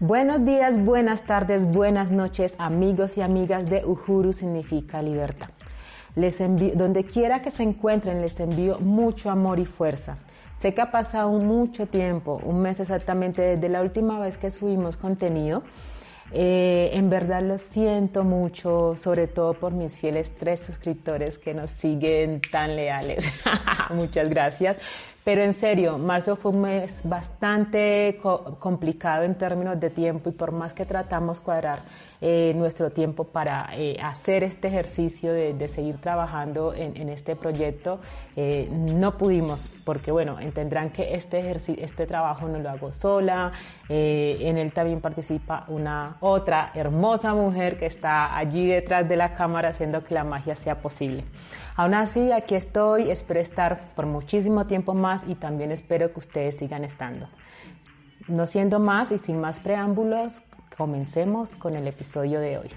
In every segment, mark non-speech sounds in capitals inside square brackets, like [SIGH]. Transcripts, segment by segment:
Buenos días, buenas tardes, buenas noches, amigos y amigas de Uhuru significa libertad. Les donde quiera que se encuentren, les envío mucho amor y fuerza. Sé que ha pasado mucho tiempo, un mes exactamente desde la última vez que subimos contenido. Eh, en verdad lo siento mucho, sobre todo por mis fieles tres suscriptores que nos siguen tan leales. [LAUGHS] Muchas gracias. Pero en serio, marzo fue un mes bastante complicado en términos de tiempo y por más que tratamos cuadrar eh, nuestro tiempo para eh, hacer este ejercicio de, seguir trabajando en, este proyecto, eh, no pudimos porque bueno, entenderán que este, este trabajo no lo hago sola, en él también participa una otra hermosa mujer que está allí detrás de la cámara haciendo que la magia sea posible. Aún así, aquí estoy, espero estar por muchísimo tiempo más y también espero que ustedes sigan estando. No siendo más y sin más preámbulos, comencemos con el episodio de hoy.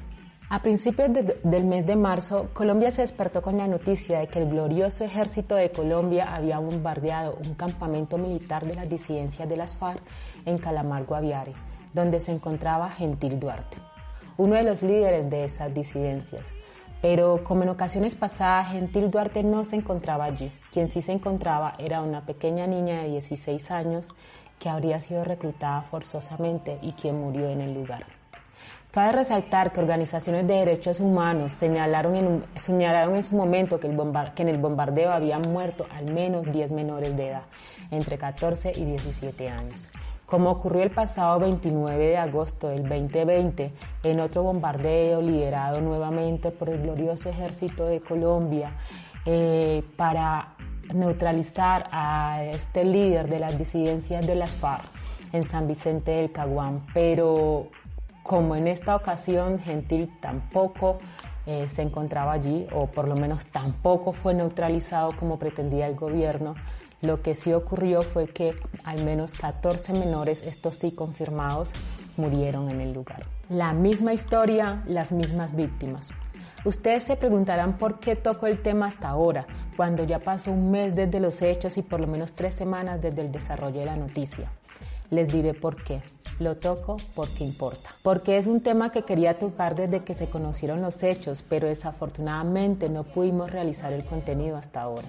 A principios del mes de marzo, Colombia se despertó con la noticia de que el glorioso ejército de Colombia había bombardeado un campamento militar de las disidencias de las FARC en Calamar, Guaviare, donde se encontraba Gentil Duarte, uno de los líderes de esas disidencias. Pero como en ocasiones pasadas, Gentil Duarte no se encontraba allí. Quien sí se encontraba era una pequeña niña de 16 años que habría sido reclutada forzosamente y quien murió en el lugar. Cabe resaltar que organizaciones de derechos humanos señalaron en, su momento que, que en el bombardeo habían muerto al menos 10 menores de edad, entre 14 y 17 años como ocurrió el pasado 29 de agosto del 2020 en otro bombardeo liderado nuevamente por el glorioso ejército de Colombia eh, para neutralizar a este líder de las disidencias de las FARC en San Vicente del Caguán. Pero como en esta ocasión Gentil tampoco eh, se encontraba allí, o por lo menos tampoco fue neutralizado como pretendía el gobierno, lo que sí ocurrió fue que al menos 14 menores, estos sí confirmados, murieron en el lugar. La misma historia, las mismas víctimas. Ustedes se preguntarán por qué toco el tema hasta ahora, cuando ya pasó un mes desde los hechos y por lo menos tres semanas desde el desarrollo de la noticia. Les diré por qué. Lo toco porque importa. Porque es un tema que quería tocar desde que se conocieron los hechos, pero desafortunadamente no pudimos realizar el contenido hasta ahora.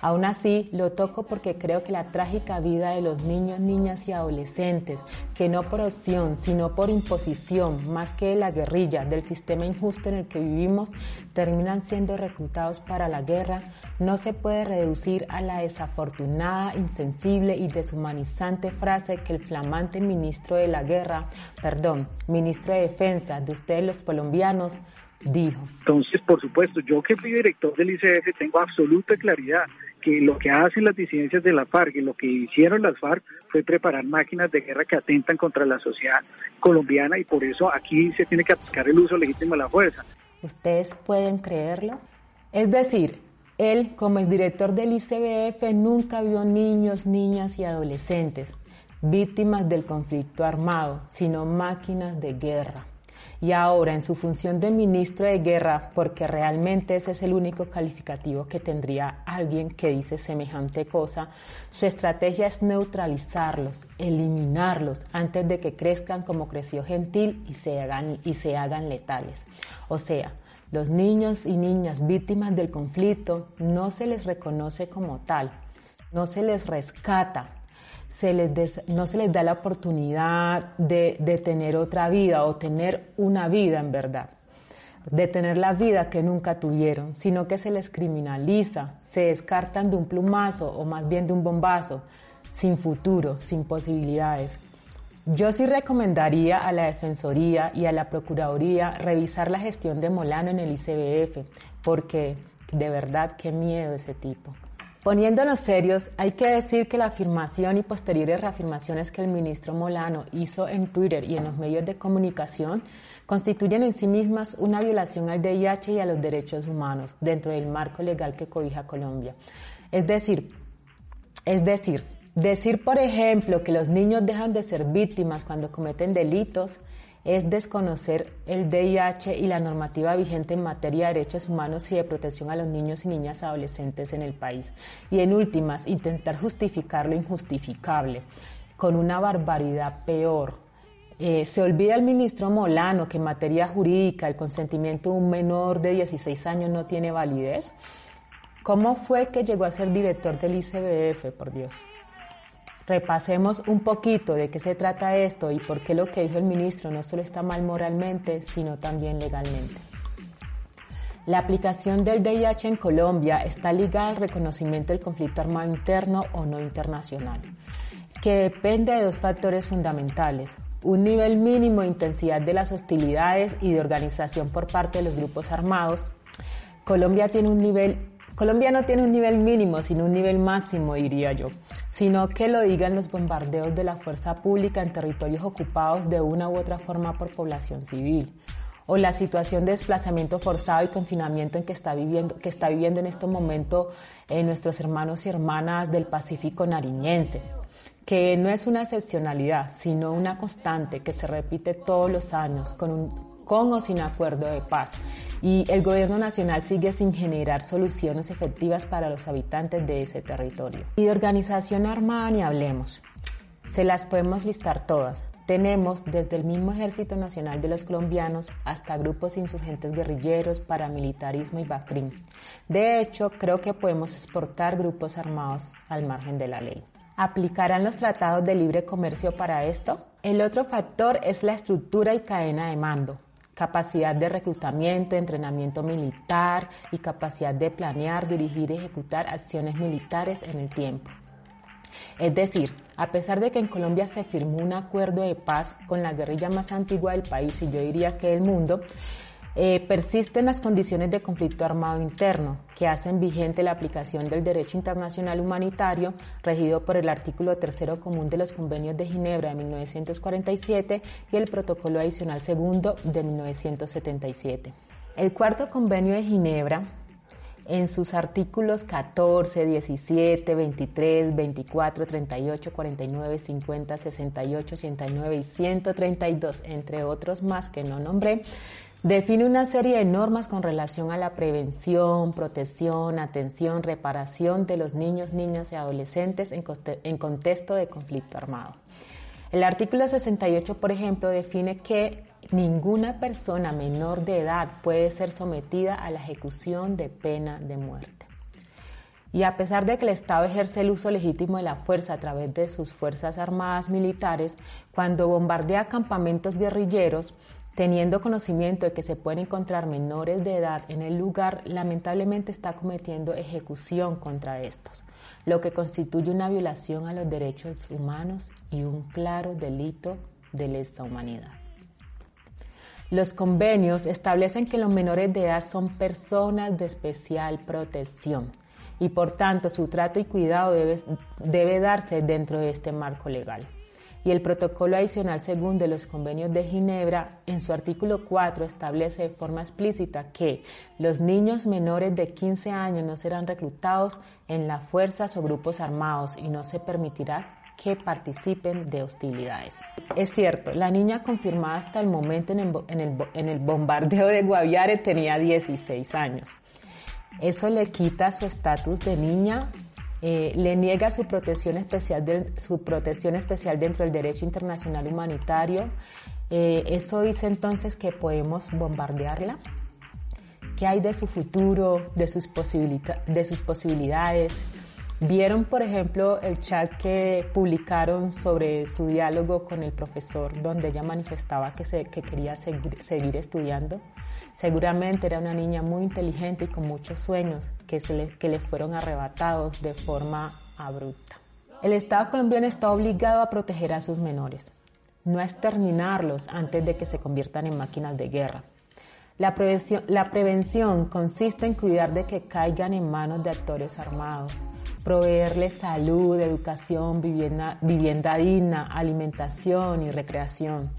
Aún así, lo toco porque creo que la trágica vida de los niños, niñas y adolescentes, que no por opción, sino por imposición, más que de la guerrilla, del sistema injusto en el que vivimos, terminan siendo reclutados para la guerra, no se puede reducir a la desafortunada, insensible y deshumanizante frase que el flamante ministro de la guerra, perdón, ministro de defensa de ustedes los colombianos, dijo. Entonces, por supuesto, yo que fui director del ICF tengo absoluta claridad que lo que hacen las disidencias de la FARC y lo que hicieron las FARC fue preparar máquinas de guerra que atentan contra la sociedad colombiana y por eso aquí se tiene que aplicar el uso legítimo de la fuerza. ¿Ustedes pueden creerlo? Es decir, él como exdirector del ICBF nunca vio niños, niñas y adolescentes víctimas del conflicto armado, sino máquinas de guerra y ahora en su función de ministro de guerra, porque realmente ese es el único calificativo que tendría alguien que dice semejante cosa, su estrategia es neutralizarlos, eliminarlos antes de que crezcan como creció Gentil y se hagan, y se hagan letales. O sea, los niños y niñas víctimas del conflicto no se les reconoce como tal, no se les rescata, no se les da la oportunidad de, de tener otra vida o tener una vida en verdad, de tener la vida que nunca tuvieron, sino que se les criminaliza, se descartan de un plumazo o más bien de un bombazo, sin futuro, sin posibilidades. Yo sí recomendaría a la Defensoría y a la Procuraduría revisar la gestión de Molano en el ICBF, porque de verdad qué miedo ese tipo. Poniéndonos serios, hay que decir que la afirmación y posteriores reafirmaciones que el ministro Molano hizo en Twitter y en los medios de comunicación constituyen en sí mismas una violación al DIH y a los derechos humanos dentro del marco legal que cobija Colombia. Es decir, es decir, decir por ejemplo que los niños dejan de ser víctimas cuando cometen delitos es desconocer el DIH y la normativa vigente en materia de derechos humanos y de protección a los niños y niñas adolescentes en el país. Y en últimas, intentar justificar lo injustificable con una barbaridad peor. Eh, se olvida el ministro Molano que en materia jurídica el consentimiento de un menor de 16 años no tiene validez. ¿Cómo fue que llegó a ser director del ICBF, por Dios? Repasemos un poquito de qué se trata esto y por qué lo que dijo el ministro no solo está mal moralmente, sino también legalmente. La aplicación del DIH en Colombia está ligada al reconocimiento del conflicto armado interno o no internacional, que depende de dos factores fundamentales. Un nivel mínimo de intensidad de las hostilidades y de organización por parte de los grupos armados. Colombia tiene un nivel Colombia no tiene un nivel mínimo, sino un nivel máximo, diría yo, sino que lo digan los bombardeos de la fuerza pública en territorios ocupados de una u otra forma por población civil, o la situación de desplazamiento forzado y confinamiento en que está viviendo, que está viviendo en este momento eh, nuestros hermanos y hermanas del Pacífico nariñense que no es una excepcionalidad, sino una constante que se repite todos los años con un con o sin acuerdo de paz. Y el gobierno nacional sigue sin generar soluciones efectivas para los habitantes de ese territorio. Y de organización armada ni hablemos. Se las podemos listar todas. Tenemos desde el mismo Ejército Nacional de los Colombianos hasta grupos insurgentes guerrilleros, paramilitarismo y BACRIM. De hecho, creo que podemos exportar grupos armados al margen de la ley. ¿Aplicarán los tratados de libre comercio para esto? El otro factor es la estructura y cadena de mando capacidad de reclutamiento, entrenamiento militar y capacidad de planear, dirigir y ejecutar acciones militares en el tiempo. Es decir, a pesar de que en Colombia se firmó un acuerdo de paz con la guerrilla más antigua del país y yo diría que del mundo, eh, persisten las condiciones de conflicto armado interno que hacen vigente la aplicación del derecho internacional humanitario regido por el artículo tercero común de los convenios de Ginebra de 1947 y el protocolo adicional segundo de 1977. El cuarto convenio de Ginebra en sus artículos 14, 17, 23, 24, 38, 49, 50, 68, 89 y 132, entre otros más que no nombré, Define una serie de normas con relación a la prevención, protección, atención, reparación de los niños, niñas y adolescentes en, contexto de conflicto armado. El artículo 68, por ejemplo, define que ninguna persona menor de edad puede ser sometida a la ejecución de pena de muerte. Y a pesar de que el Estado ejerce el uso legítimo de la fuerza a través de sus fuerzas armadas militares, cuando bombardea campamentos guerrilleros, Teniendo conocimiento de que se pueden encontrar menores de edad en el lugar, lamentablemente está cometiendo ejecución contra estos, lo que constituye una violación a los derechos humanos y un claro delito de lesa humanidad. Los convenios establecen que los menores de edad son personas de especial protección y por tanto su trato y cuidado debe, debe darse dentro de este marco legal y el protocolo adicional segundo de los convenios de Ginebra, en su artículo 4, establece de forma explícita que los niños menores de 15 años no serán reclutados en las fuerzas o grupos armados y no se permitirá que participen de hostilidades. Es cierto, la niña confirmada hasta el momento en el, en el bombardeo de Guaviare tenía 16 años. Eso le quita su estatus de niña eh, le niega su protección, especial su protección especial dentro del derecho internacional humanitario. Eh, eso dice entonces que podemos bombardearla. ¿Qué hay de su futuro, de sus, de sus posibilidades? Vieron, por ejemplo, el chat que publicaron sobre su diálogo con el profesor, donde ella manifestaba que, se, que quería seguir estudiando. Seguramente era una niña muy inteligente y con muchos sueños que, se le, que le fueron arrebatados de forma abrupta. El Estado colombiano está obligado a proteger a sus menores, no a exterminarlos antes de que se conviertan en máquinas de guerra. La prevención, la prevención consiste en cuidar de que caigan en manos de actores armados, proveerles salud, educación, vivienda, digna, alimentación y recreación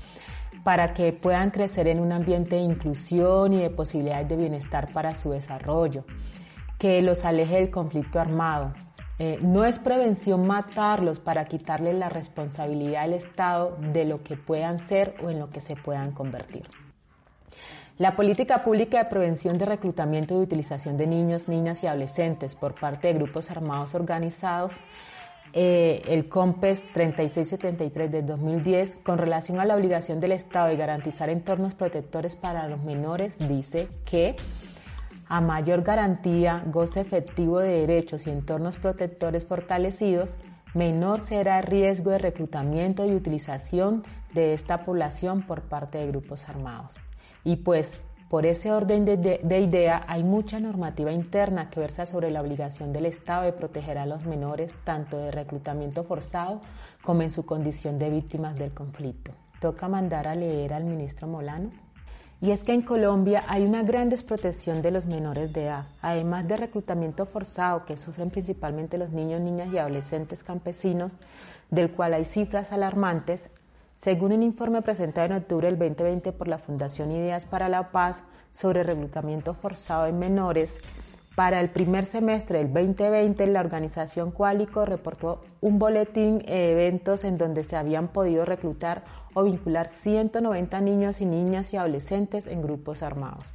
para que puedan crecer en un ambiente de inclusión y de posibilidades de bienestar para su desarrollo, que los aleje del conflicto armado, Eh, no es prevención matarlos para quitarles la responsabilidad al Estado de lo que puedan ser o en lo que se puedan convertir. La política pública de prevención de reclutamiento y utilización de niños, niñas y adolescentes por parte de grupos armados organizados, eh, el COMPES 3673 de 2010, con relación a la obligación del Estado de garantizar entornos protectores para los menores, dice que a mayor garantía, goce efectivo de derechos y entornos protectores fortalecidos, menor será el riesgo de reclutamiento y utilización de esta población por parte de grupos armados. Y pues, por ese orden de, idea, hay mucha normativa interna que versa sobre la obligación del Estado de proteger a los menores tanto de reclutamiento forzado como en su condición de víctimas del conflicto. Toca mandar a leer al ministro Molano. Y es que en Colombia hay una gran desprotección de los menores de edad, además de reclutamiento forzado que sufren principalmente los niños, niñas y adolescentes campesinos, del cual hay cifras alarmantes. Según un informe presentado en octubre del 2020 por la Fundación Ideas para la Paz sobre reclutamiento forzado en menores, para el primer semestre del 2020, la organización Qualico reportó un boletín de eventos en donde se habían podido reclutar o vincular 190 niños y niñas y adolescentes en grupos armados.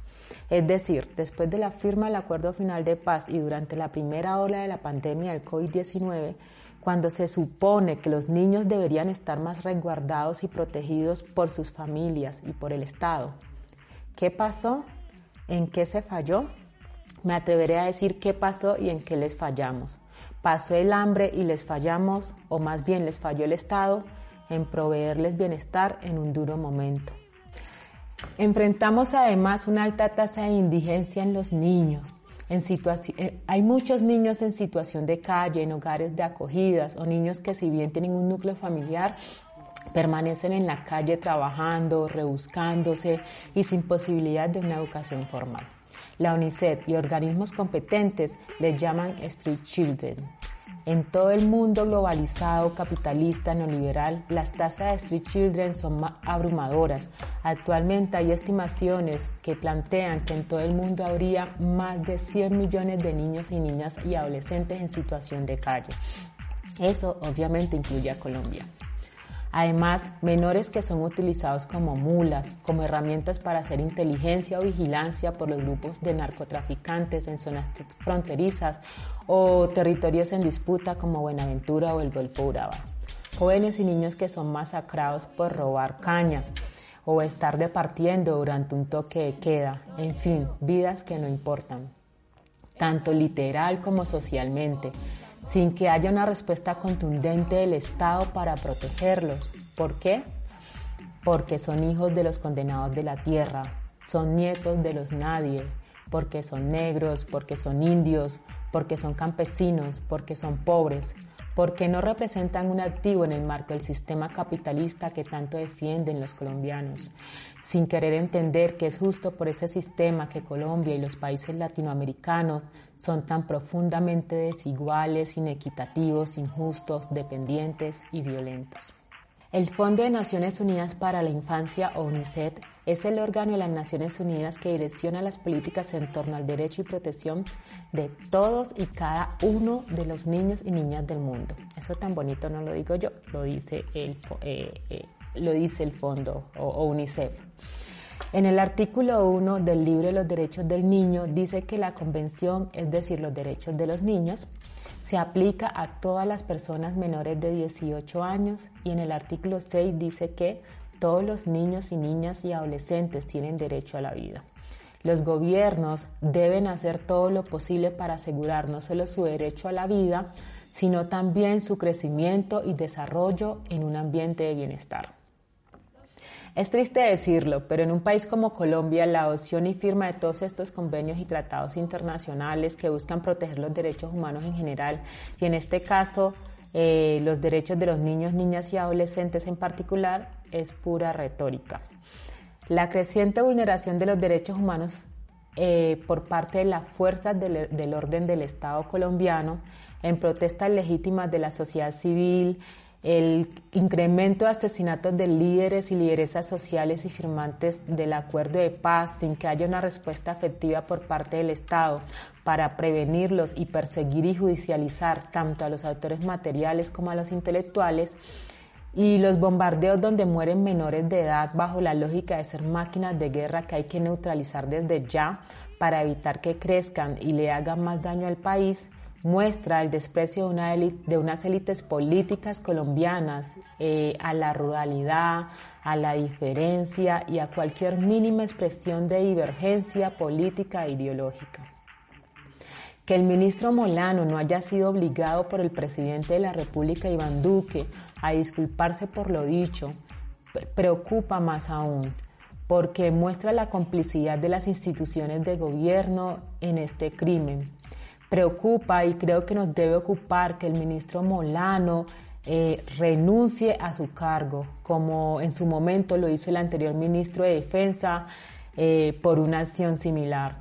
Es decir, después de la firma del Acuerdo Final de Paz y durante la primera ola de la pandemia del COVID-19, cuando se supone que los niños deberían estar más resguardados y protegidos por sus familias y por el Estado. ¿Qué pasó? ¿En qué se falló? Me atreveré a decir qué pasó y en qué les fallamos. ¿Pasó el hambre y les fallamos o más bien les falló el Estado en proveerles bienestar en un duro momento? Enfrentamos además una alta tasa de indigencia en los niños. Eh, hay muchos niños en situación de calle, en hogares de acogidas o niños que si bien tienen un núcleo familiar, permanecen en la calle trabajando, rebuscándose y sin posibilidad de una educación formal. La UNICEF y organismos competentes les llaman Street Children. En todo el mundo globalizado, capitalista, neoliberal, las tasas de Street Children son abrumadoras. Actualmente hay estimaciones que plantean que en todo el mundo habría más de 100 millones de niños y niñas y adolescentes en situación de calle. Eso obviamente incluye a Colombia. Además, menores que son utilizados como mulas, como herramientas para hacer inteligencia o vigilancia por los grupos de narcotraficantes en zonas fronterizas o territorios en disputa como Buenaventura o el Golfo Urabá. Jóvenes y niños que son masacrados por robar caña o estar departiendo durante un toque de queda, en fin, vidas que no importan, tanto literal como socialmente sin que haya una respuesta contundente del Estado para protegerlos. ¿Por qué? Porque son hijos de los condenados de la tierra, son nietos de los nadie, porque son negros, porque son indios, porque son campesinos, porque son pobres, porque no representan un activo en el marco del sistema capitalista que tanto defienden los colombianos, sin querer entender que es justo por ese sistema que Colombia y los países latinoamericanos son tan profundamente desiguales, inequitativos, injustos, dependientes y violentos. El Fondo de Naciones Unidas para la Infancia, o UNICEF, es el órgano de las Naciones Unidas que direcciona las políticas en torno al derecho y protección de todos y cada uno de los niños y niñas del mundo. Eso tan bonito no lo digo yo, lo dice el, eh, eh, lo dice el fondo o, UNICEF. En el artículo 1 del libro de los derechos del niño dice que la convención, es decir, los derechos de los niños, se aplica a todas las personas menores de 18 años y en el artículo 6 dice que todos los niños y niñas y adolescentes tienen derecho a la vida. Los gobiernos deben hacer todo lo posible para asegurar no solo su derecho a la vida, sino también su crecimiento y desarrollo en un ambiente de bienestar. Es triste decirlo, pero en un país como Colombia, la adopción y firma de todos estos convenios y tratados internacionales que buscan proteger los derechos humanos en general, y en este caso eh, los derechos de los niños, niñas y adolescentes en particular, es pura retórica. La creciente vulneración de los derechos humanos eh, por parte de las fuerzas del, del orden del Estado colombiano en protestas legítimas de la sociedad civil, el incremento de asesinatos de líderes y lideresas sociales y firmantes del acuerdo de paz sin que haya una respuesta efectiva por parte del Estado para prevenirlos y perseguir y judicializar tanto a los autores materiales como a los intelectuales, y los bombardeos donde mueren menores de edad bajo la lógica de ser máquinas de guerra que hay que neutralizar desde ya para evitar que crezcan y le hagan más daño al país, muestra el desprecio de, una de unas élites políticas colombianas eh, a la ruralidad, a la diferencia y a cualquier mínima expresión de divergencia política e ideológica. Que el ministro Molano no haya sido obligado por el presidente de la República, Iván Duque, a disculparse por lo dicho, preocupa más aún, porque muestra la complicidad de las instituciones de gobierno en este crimen preocupa y creo que nos debe ocupar que el ministro Molano eh, renuncie a su cargo, como en su momento lo hizo el anterior ministro de Defensa eh, por una acción similar.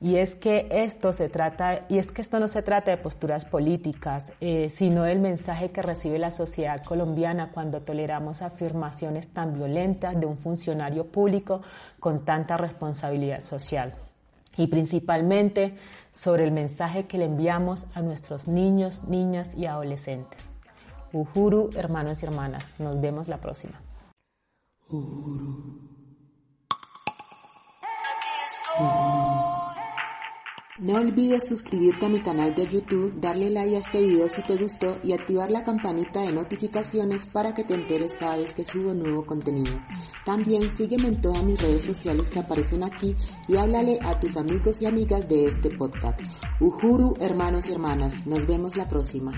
Y es que esto se trata, y es que esto no se trata de posturas políticas, eh, sino del mensaje que recibe la sociedad colombiana cuando toleramos afirmaciones tan violentas de un funcionario público con tanta responsabilidad social y principalmente sobre el mensaje que le enviamos a nuestros niños, niñas y adolescentes. Uhuru, hermanos y hermanas, nos vemos la próxima. No olvides suscribirte a mi canal de YouTube, darle like a este video si te gustó y activar la campanita de notificaciones para que te enteres cada vez que subo nuevo contenido. También sígueme en todas mis redes sociales que aparecen aquí y háblale a tus amigos y amigas de este podcast. Uhuru, hermanos y hermanas, nos vemos la próxima.